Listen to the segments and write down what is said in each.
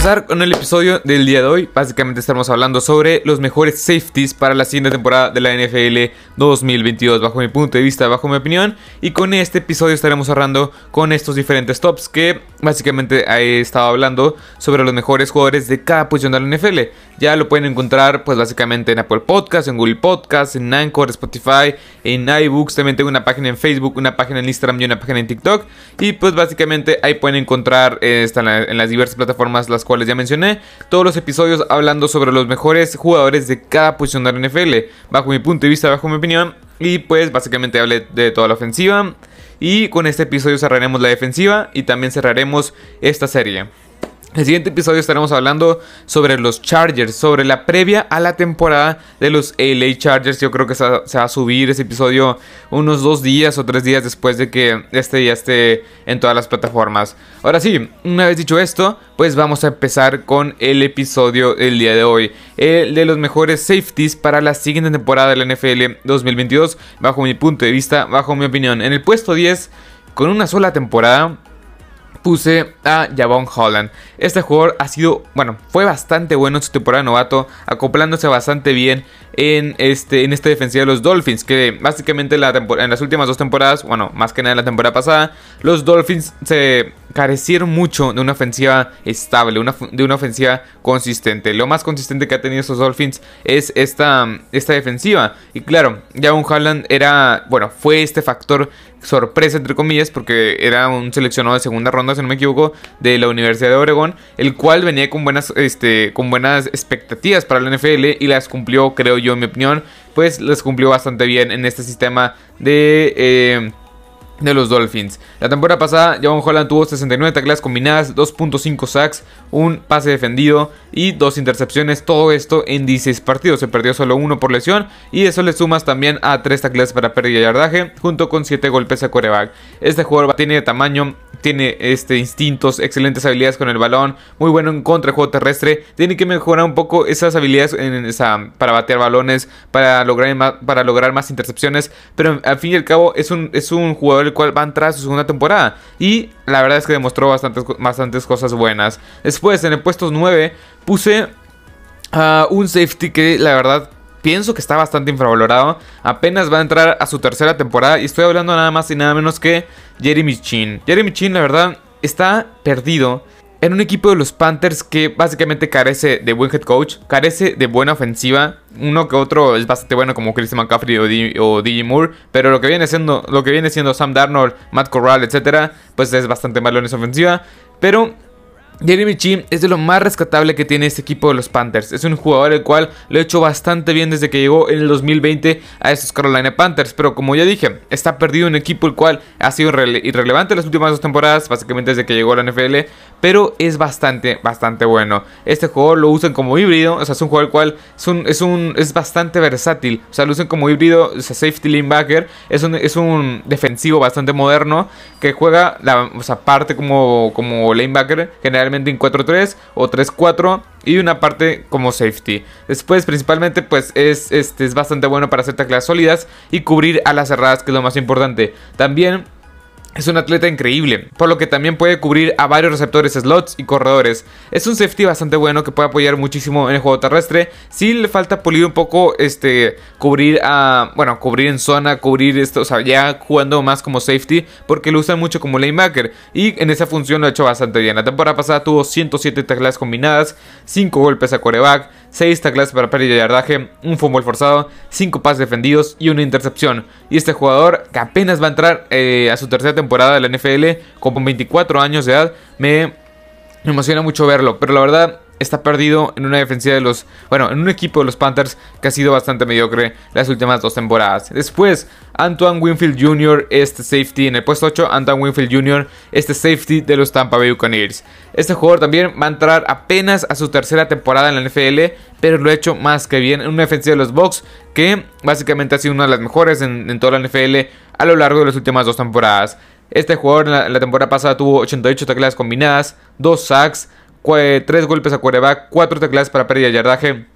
empezar con el episodio del día de hoy, básicamente estamos hablando sobre los mejores safeties para la siguiente temporada de la NFL 2022, bajo mi punto de vista, bajo mi opinión. Y con este episodio estaremos cerrando con estos diferentes tops que básicamente he estado hablando sobre los mejores jugadores de cada posición de la NFL. Ya lo pueden encontrar pues básicamente en Apple Podcasts, en Google Podcasts, en Anchor, Spotify, en iBooks. También tengo una página en Facebook, una página en Instagram y una página en TikTok. Y pues básicamente ahí pueden encontrar eh, en, en las diversas plataformas las cuales ya mencioné, todos los episodios hablando sobre los mejores jugadores de cada posición de la NFL, bajo mi punto de vista, bajo mi opinión, y pues básicamente hablé de toda la ofensiva, y con este episodio cerraremos la defensiva y también cerraremos esta serie. El siguiente episodio estaremos hablando sobre los Chargers, sobre la previa a la temporada de los LA Chargers. Yo creo que se va, a subir ese episodio unos dos días o tres días después de que este ya esté en todas las plataformas. Ahora sí, una vez dicho esto, pues vamos a empezar con el episodio del día de hoy. El de los mejores safeties para la siguiente temporada de la NFL 2022, bajo mi punto de vista, bajo mi opinión. En el puesto 10, con una sola temporada puse a Javon Holland. Este jugador ha sido, bueno, fue bastante bueno en su temporada novato, acoplándose bastante bien en, este, en esta defensiva de los Dolphins, que básicamente la en las últimas dos temporadas, bueno, más que nada en la temporada pasada, los Dolphins se carecieron mucho de una ofensiva estable, una, de una ofensiva consistente. Lo más consistente que ha tenido estos Dolphins es esta, esta defensiva. Y claro, Javon Holland era, bueno, fue este factor sorpresa entre comillas porque era un seleccionado de segunda ronda si no me equivoco de la Universidad de Oregón el cual venía con buenas este con buenas expectativas para la NFL y las cumplió creo yo en mi opinión pues las cumplió bastante bien en este sistema de eh, de los Dolphins. La temporada pasada, Javon Holland tuvo 69 tacleadas combinadas, 2.5 sacks, un pase defendido y dos intercepciones. Todo esto en 16 partidos. Se perdió solo uno por lesión y eso le sumas también a 3 tacleadas para pérdida y yardaje, junto con 7 golpes a coreback. Este jugador tiene tamaño, tiene este, instintos, excelentes habilidades con el balón, muy bueno en contra juego terrestre. Tiene que mejorar un poco esas habilidades en esa, para batear balones, para lograr, para lograr más intercepciones. Pero al fin y al cabo es un, es un jugador el cual va a entrar a su segunda temporada. Y la verdad es que demostró bastantes, bastantes cosas buenas. Después, en el puesto 9, puse a un safety que la verdad pienso que está bastante infravalorado. Apenas va a entrar a su tercera temporada. Y estoy hablando nada más y nada menos que Jeremy Chin. Jeremy Chin, la verdad, está perdido en un equipo de los Panthers que básicamente carece de buen head coach, carece de buena ofensiva. Uno que otro es bastante bueno como Christian McCaffrey o, DJ Moore, pero lo que viene siendo lo que viene siendo Sam Darnold, Matt Corral, etcétera, pues es bastante malo en esa ofensiva, pero Jeremy Chin es de lo más rescatable que tiene este equipo de los Panthers. Es un jugador el cual lo ha hecho bastante bien desde que llegó en el 2020 a estos Carolina Panthers. Pero como ya dije, está perdido un equipo el cual ha sido irrelevante las últimas dos temporadas, básicamente desde que llegó a la NFL. Pero es bastante, bastante bueno. Este jugador lo usan como híbrido, o sea, es un jugador el cual es, bastante versátil. O sea, lo usan como híbrido, o sea, safety linebacker. Es un, defensivo bastante moderno que juega la como, como linebacker, generalmente en 4-3 o 3-4 y una parte como safety. Después principalmente pues es, este, es bastante bueno para hacer tacleas sólidas y cubrir a las cerradas que es lo más importante. También es un atleta increíble, por lo que también puede cubrir a varios receptores slots y corredores. Es un safety bastante bueno que puede apoyar muchísimo en el juego terrestre. Si le falta pulir un poco, este, cubrir a, bueno, cubrir en zona, cubrir esto, o sea, ya jugando más como safety, porque lo usan mucho como lanebacker. Y en esa función lo ha hecho bastante bien. La temporada pasada tuvo 107 tacleadas combinadas, 5 golpes a coreback, 6 tacleadas para pérdida de yardaje, un fumble forzado, 5 pases defendidos y una intercepción. Y este jugador que apenas va a entrar eh, a su tercera temporada de la NFL con 24 años de edad, me emociona mucho verlo. Pero la verdad está perdido en una defensiva de los, bueno, en un equipo de los Panthers que ha sido bastante mediocre las últimas dos temporadas. Después, Antoine Winfield Jr., este safety en el puesto 8, Antoine Winfield Jr., este safety de los Tampa Bay Buccaneers. Este jugador también va a entrar apenas a su tercera temporada en la NFL, pero lo ha hecho más que bien en una defensiva de los Bucks que básicamente ha sido una de las mejores en, toda la NFL a lo largo de las últimas dos temporadas. Este jugador en la, temporada pasada tuvo 88 tacleadas combinadas, 2 sacks, 3 golpes a quarterback, 4 tecladas para pérdida de yardaje,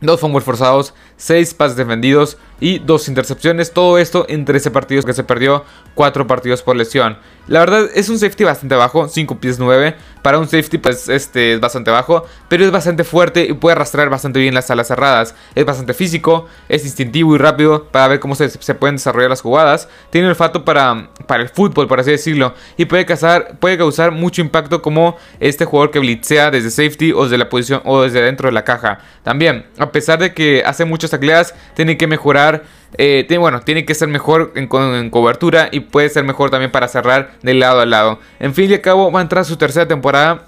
dos fumbles forzados, 6 pases defendidos y 2 intercepciones. Todo esto en 13 partidos que se perdió, 4 partidos por lesión. La verdad es un safety bastante bajo, 5 pies 9. Para un safety pues este es bastante bajo, pero es bastante fuerte y puede arrastrar bastante bien las alas cerradas. Es bastante físico, es instintivo y rápido para ver cómo se, pueden desarrollar las jugadas. Tiene olfato para, para el fútbol, por así decirlo, y puede, causar, puede causar mucho impacto como este jugador que blitzea desde safety o desde la posición o desde dentro de la caja. También, a pesar de que hace muchas tacleadas, tiene que mejorar eh, bueno, tiene que ser mejor en, cobertura y puede ser mejor también para cerrar de lado a lado. En fin y al cabo, va a entrar su tercera temporada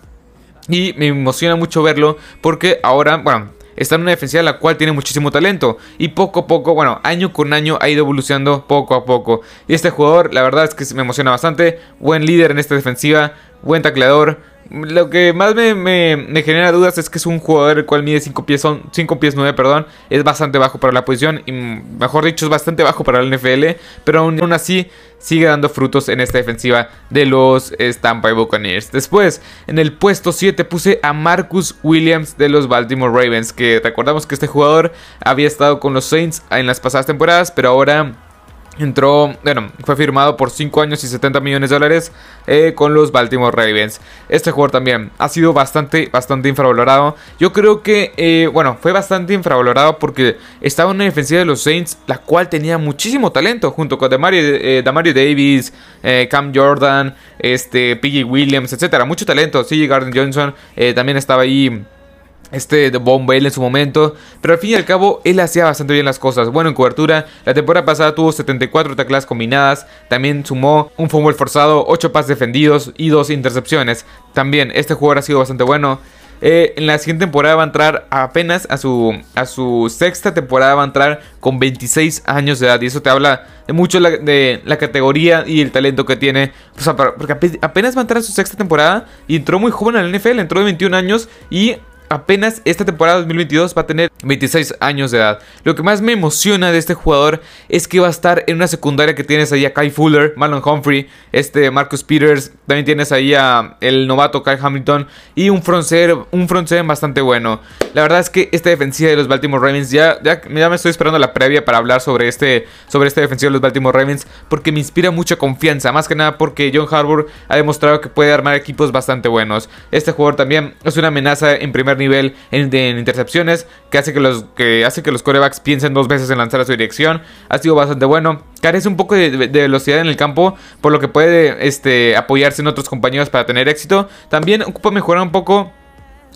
y me emociona mucho verlo porque ahora, bueno, está en una defensiva la cual tiene muchísimo talento y poco a poco, bueno, año con año ha ido evolucionando poco a poco. Y este jugador, la verdad es que me emociona bastante, buen líder en esta defensiva, buen tacleador lo que más me, genera dudas es que es un jugador el cual mide 5 pies, 5 pies 9, perdón. Es bastante bajo para la posición y mejor dicho es bastante bajo para el NFL. Pero aún, así sigue dando frutos en esta defensiva de los Stampa Buccaneers. Después, en el puesto 7 puse a Marcus Williams de los Baltimore Ravens. Que recordamos que este jugador había estado con los Saints en las pasadas temporadas, pero ahora Entró, bueno, fue firmado por 5 años y 70 millones de dólares eh, con los Baltimore Ravens. Este jugador también ha sido bastante, bastante infravalorado. Yo creo que, eh, bueno, fue bastante infravalorado porque estaba en una defensiva de los Saints, la cual tenía muchísimo talento, junto con Damario, eh, Davis, Cam Jordan, este, Piggy Williams, etcétera. Mucho talento. CJ Garden Johnson también estaba ahí este de Bale en su momento, pero al fin y al cabo él hacía bastante bien las cosas. Bueno, en cobertura, la temporada pasada tuvo 74 taclas combinadas, también sumó un fumble forzado, 8 pases defendidos y 2 intercepciones. También este jugador ha sido bastante bueno. Eh, en la siguiente temporada va a entrar apenas a su, a su sexta temporada, va a entrar con 26 años de edad. Y eso te habla de mucho de la categoría y el talento que tiene. porque apenas va a entrar a su sexta temporada y entró muy joven al NFL, entró de 21 años y apenas esta temporada 2022 va a tener 26 años de edad. Lo que más me emociona de este jugador es que va a estar en una secundaria que tienes ahí a Kai Fuller, Marlon Humphrey, este Marcus Peters, también tienes ahí a el novato Kyle Hamilton y un front un bastante bueno. La verdad es que esta defensiva de los Baltimore Ravens ya, ya, me estoy esperando la previa para hablar sobre este sobre esta defensiva de los Baltimore Ravens porque me inspira mucha confianza, más que nada porque John Harbour ha demostrado que puede armar equipos bastante buenos. Este jugador también es una amenaza en primer nivel en, intercepciones, que hace que, los, que hace que los corebacks piensen dos veces en lanzar a su dirección. Ha sido bastante bueno. Carece un poco de, velocidad en el campo, por lo que puede este, apoyarse en otros compañeros para tener éxito. También ocupa mejorar un poco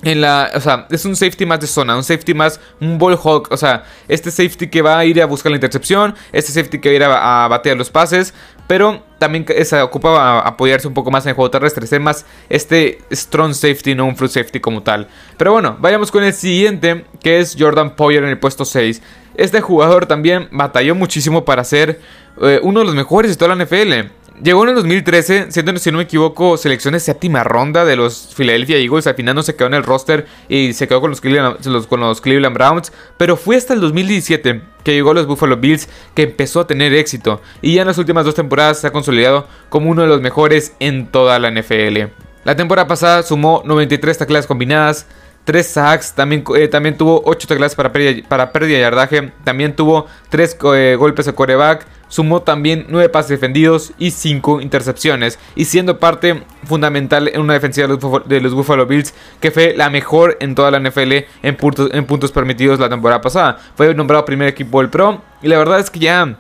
en la, o sea, es un safety más de zona, un safety más, un ball hawk, o sea, este safety que va a ir a buscar la intercepción, este safety que va a ir a, a batear los pases, pero también se ocupa apoyarse un poco más en el juego terrestre, ser más este strong safety, no un fruit safety como tal. Pero bueno, vayamos con el siguiente, que es Jordan Poyer en el puesto 6. Este jugador también batalló muchísimo para ser eh, uno de los mejores de toda la NFL. Llegó en el 2013, siendo, si no me equivoco, selecciones séptima ronda de los Philadelphia Eagles. Al final no se quedó en el roster y se quedó con los Cleveland, Browns. Pero fue hasta el 2017 que llegó a los Buffalo Bills que empezó a tener éxito. Y ya en las últimas dos temporadas se ha consolidado como uno de los mejores en toda la NFL. La temporada pasada sumó 93 tacleadas combinadas, 3 sacks, también, eh, también tuvo 8 tacleadas para pérdida, para pérdida de yardaje, también tuvo 3 eh, golpes de coreback, sumó también 9 pases defendidos y 5 intercepciones, y siendo parte fundamental en una defensiva de los, Buffalo Bills que fue la mejor en toda la NFL en puntos, en puntos permitidos la temporada pasada. Fue nombrado primer equipo del Pro y la verdad es que ya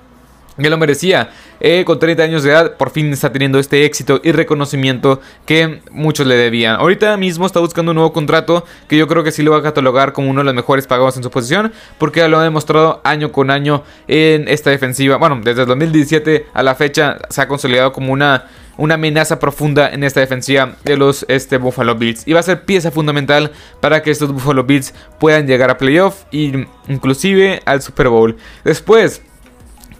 que lo merecía. Eh, con 30 años de edad, por fin está teniendo este éxito y reconocimiento que muchos le debían. Ahorita mismo está buscando un nuevo contrato que yo creo que sí lo va a catalogar como uno de los mejores pagados en su posición, porque ya lo ha demostrado año con año en esta defensiva. Bueno, desde el 2017 a la fecha se ha consolidado como una una amenaza profunda en esta defensiva de los este, Buffalo Bills. Y va a ser pieza fundamental para que estos Buffalo Bills puedan llegar a playoff e inclusive al Super Bowl. Después,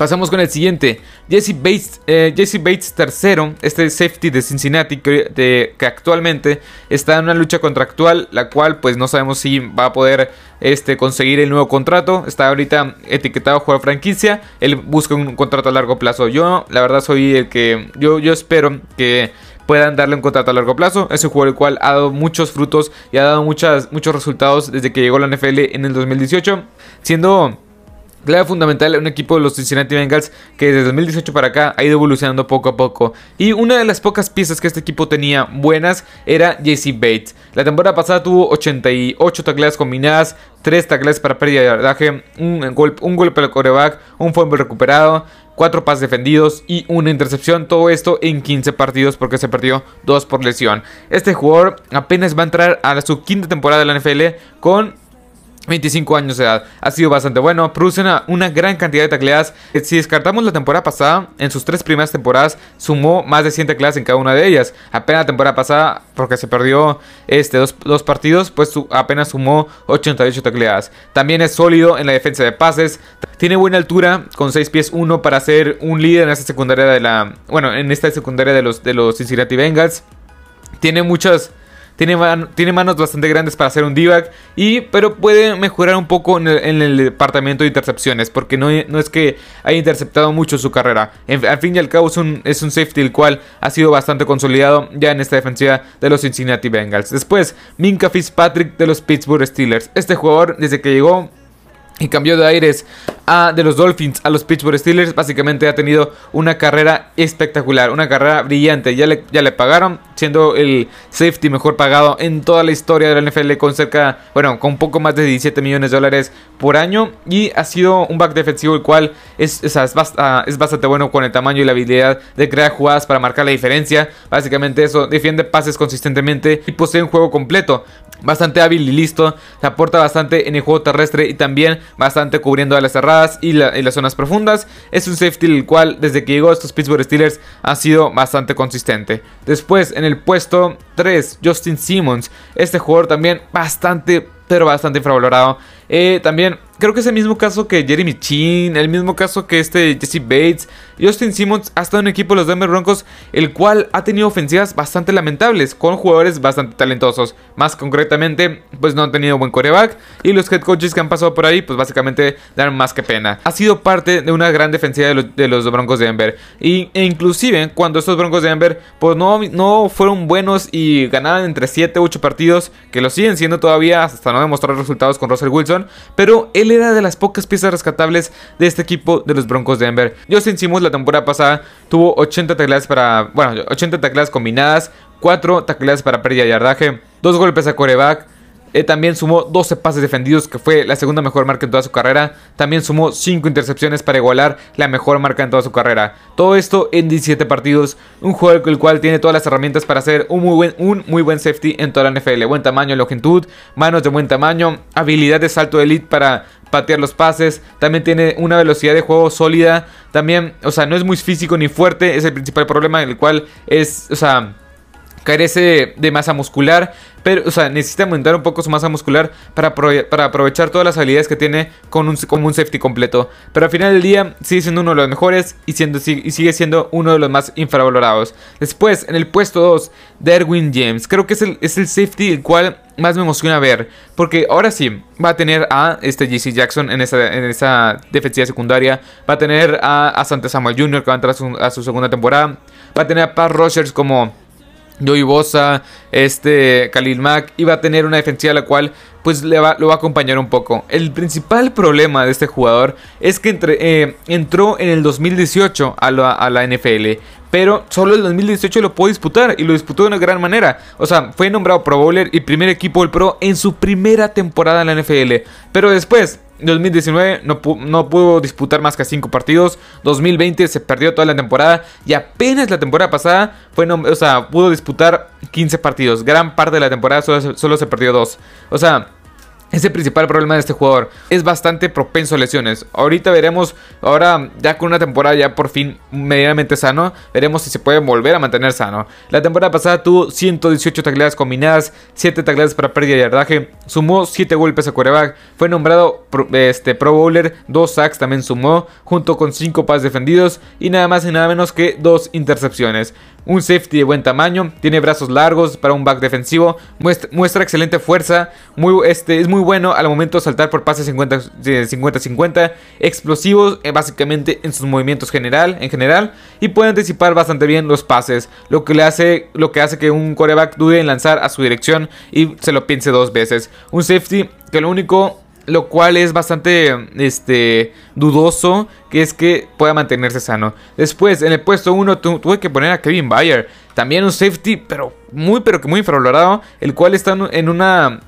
Pasamos con el siguiente. Jesse Bates, eh, Jesse Bates tercero, este safety de Cincinnati que, que, actualmente está en una lucha contractual, la cual pues no sabemos si va a poder este, conseguir el nuevo contrato. Está ahorita etiquetado a jugar franquicia. Él busca un contrato a largo plazo. Yo la verdad soy el que yo, yo espero que puedan darle un contrato a largo plazo. Es un jugador el cual ha dado muchos frutos y ha dado muchas, muchos resultados desde que llegó a la NFL en el 2018, siendo Clave fundamental un equipo de los Cincinnati Bengals que desde 2018 para acá ha ido evolucionando poco a poco. Y una de las pocas piezas que este equipo tenía buenas era JC Bates. La temporada pasada tuvo 88 tacleadas combinadas, 3 tacleadas para pérdida de yardaje, un, golpe, un golpe al coreback, un fumble recuperado, 4 pases defendidos y una intercepción. Todo esto en 15 partidos porque se perdió 2 por lesión. Este jugador apenas va a entrar a su quinta temporada de la NFL con 25 años de edad. Ha sido bastante bueno. Produce una, gran cantidad de tacleadas. Si descartamos la temporada pasada, en sus tres primeras temporadas sumó más de 100 tacleadas en cada una de ellas. Apenas la temporada pasada, porque se perdió este, dos, partidos, pues apenas sumó 88 tacleadas. También es sólido en la defensa de pases. Tiene buena altura, con 6 pies 1 para ser un líder en esta secundaria de la. Bueno, en esta secundaria de los, de los Cincinnati Bengals. Tiene muchas tiene, tiene manos bastante grandes para hacer un d y pero puede mejorar un poco en el, departamento de intercepciones, porque no, no, es que haya interceptado mucho su carrera. al fin y al cabo es un, es un safety el cual ha sido bastante consolidado ya en esta defensiva de los Cincinnati Bengals. Después, Minka Fitzpatrick de los Pittsburgh Steelers. Este jugador, desde que llegó y cambió de aires de los Dolphins a los Pittsburgh Steelers. Básicamente ha tenido una carrera espectacular, una carrera brillante. Ya le, ya le pagaron, siendo el safety mejor pagado en toda la historia de la NFL con cerca, bueno, con poco más de 17 millones de dólares por año. Y ha sido un back defensivo el cual es, es, es, bastante bueno con el tamaño y la habilidad de crear jugadas para marcar la diferencia. Básicamente eso, defiende pases consistentemente y posee un juego completo bastante hábil y listo. Se aporta bastante en el juego terrestre y también bastante cubriendo a las y, las zonas profundas. Es un safety el cual desde que llegó a estos Pittsburgh Steelers ha sido bastante consistente. Después en el puesto 3, Justin Simmons. Este jugador también bastante, pero bastante infravalorado. Eh, también creo que es el mismo caso que Jeremy Chin, el mismo caso que este Jesse Bates. Justin Simmons ha estado en equipo de los Denver Broncos, el cual ha tenido ofensivas bastante lamentables, con jugadores bastante talentosos. Más concretamente, pues no han tenido buen coreback, y los head coaches que han pasado por ahí, pues básicamente dan más que pena. Ha sido parte de una gran defensiva de los, Broncos de Denver, y, e inclusive cuando estos Broncos de Denver, pues no, no fueron buenos y ganaban entre 7 u 8 partidos, que lo siguen siendo todavía hasta no demostrar resultados con Russell Wilson, pero él era de las pocas piezas rescatables de este equipo de los Broncos de Denver. Justin Simmons la temporada pasada tuvo 80 tacleadas para, bueno, 80 tacleadas combinadas, 4 tacleadas para pérdida de yardaje, 2 golpes a coreback, eh, también sumó 12 pases defendidos, que fue la segunda mejor marca en toda su carrera. También sumó 5 intercepciones para igualar la mejor marca en toda su carrera. Todo esto en 17 partidos. Un jugador con el cual tiene todas las herramientas para ser un muy buen, un muy buen safety en toda la NFL. Buen tamaño, longitud, manos de buen tamaño, habilidad de salto de elite para patear los pases. También tiene una velocidad de juego sólida. También, o sea, no es muy físico ni fuerte. Es el principal problema, el cual es, o sea carece de masa muscular, pero, o sea, necesita aumentar un poco su masa muscular para, para aprovechar todas las habilidades que tiene con un, como un safety completo. Pero al final del día sigue siendo uno de los mejores y, siendo, y sigue siendo uno de los más infravalorados. Después, en el puesto 2, Derwin James. Creo que es el, es el safety el cual más me emociona ver. Porque ahora sí, va a tener a este JC Jackson en esa, en esa defensiva secundaria. Va a tener a, a Santa Samuel Jr. que va a entrar a su, a su segunda temporada. Va a tener a Pat Rogers como Joey Bosa, este Khalil Mack iba a tener una defensiva la cual pues le va, lo va a acompañar un poco. El principal problema de este jugador es que eh, entró en el 2018 a la, a la NFL, pero solo el 2018 lo pudo disputar y lo disputó de una gran manera. O sea, fue nombrado Pro Bowler y primer equipo del Pro en su primera temporada en la NFL. Pero después 2019 no, no, pudo disputar más que 5 partidos. 2020 se perdió toda la temporada. Y apenas la temporada pasada fue, o sea, pudo disputar 15 partidos. Gran parte de la temporada solo, solo se perdió 2. O sea, es el principal problema de este jugador. Es bastante propenso a lesiones. Ahorita veremos, ahora ya con una temporada ya por fin medianamente sano, veremos si se puede volver a mantener sano. La temporada pasada tuvo 118 tacleadas combinadas, 7 tacleadas para pérdida de yardaje, sumó 7 golpes a quarterback, fue nombrado pro, este, pro Bowler, 2 sacks también sumó, junto con 5 pases defendidos y nada más y nada menos que 2 intercepciones un safety de buen tamaño, tiene brazos largos para un back defensivo, muestra, excelente fuerza, muy, este, es muy bueno al momento de saltar por pases 50-50, explosivos eh, básicamente en sus movimientos general, en general y puede anticipar bastante bien los pases, lo que, le hace, lo que hace que un coreback dude en lanzar a su dirección y se lo piense dos veces. Un safety que lo único lo cual es bastante este, dudoso, que es que pueda mantenerse sano. Después, en el puesto 1 tuve que poner a Kevin Bayer, también un safety, pero muy, pero que muy infravalorado, el cual está en una...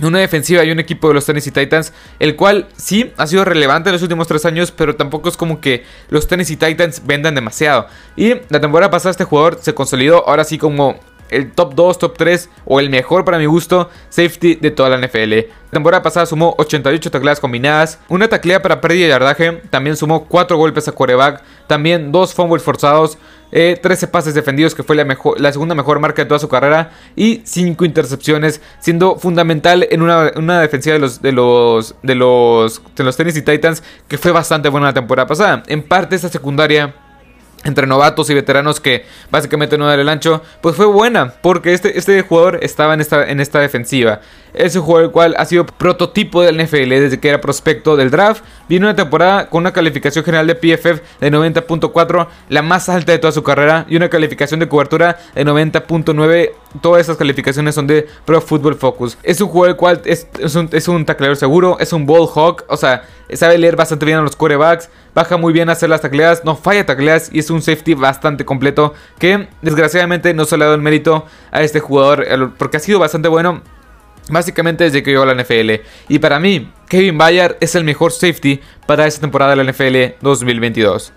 Una defensiva y un equipo de los Tennessee Titans, el cual sí ha sido relevante en los últimos tres años, pero tampoco es como que los Tennessee Titans vendan demasiado. Y la temporada pasada este jugador se consolidó ahora sí como el top 2, top 3 o el mejor para mi gusto safety de toda la NFL. La temporada pasada sumó 88 tacleadas combinadas, una taclea para pérdida de yardaje, también sumó 4 golpes a quarterback, también 2 fumbles forzados, 13 eh, pases defendidos que fue la, segunda mejor marca de toda su carrera y 5 intercepciones, siendo fundamental en una, una defensiva de los, de los, de los, de los Tennessee Titans que fue bastante buena la temporada pasada. En parte esta secundaria entre novatos y veteranos que básicamente no dan el ancho, pues fue buena, porque este, este jugador estaba en esta, en esta defensiva. Es un jugador el cual ha sido prototipo del NFL desde que era prospecto del draft. Vino una temporada con una calificación general de PFF de 90.4, la más alta de toda su carrera, y una calificación de cobertura de 90.9. Todas esas calificaciones son de Pro Football Focus. Es un jugador el cual es, un, es un tacleador seguro, es un ball hawk, o sea, sabe leer bastante bien a los corebacks, baja muy bien a hacer las tacleadas, no falla tacleadas y es un safety bastante completo que desgraciadamente no se le ha dado el mérito a este jugador porque ha sido bastante bueno Básicamente desde que llegó a la NFL. Y para mí, Kevin Bayard es el mejor safety para esta temporada de la NFL 2022.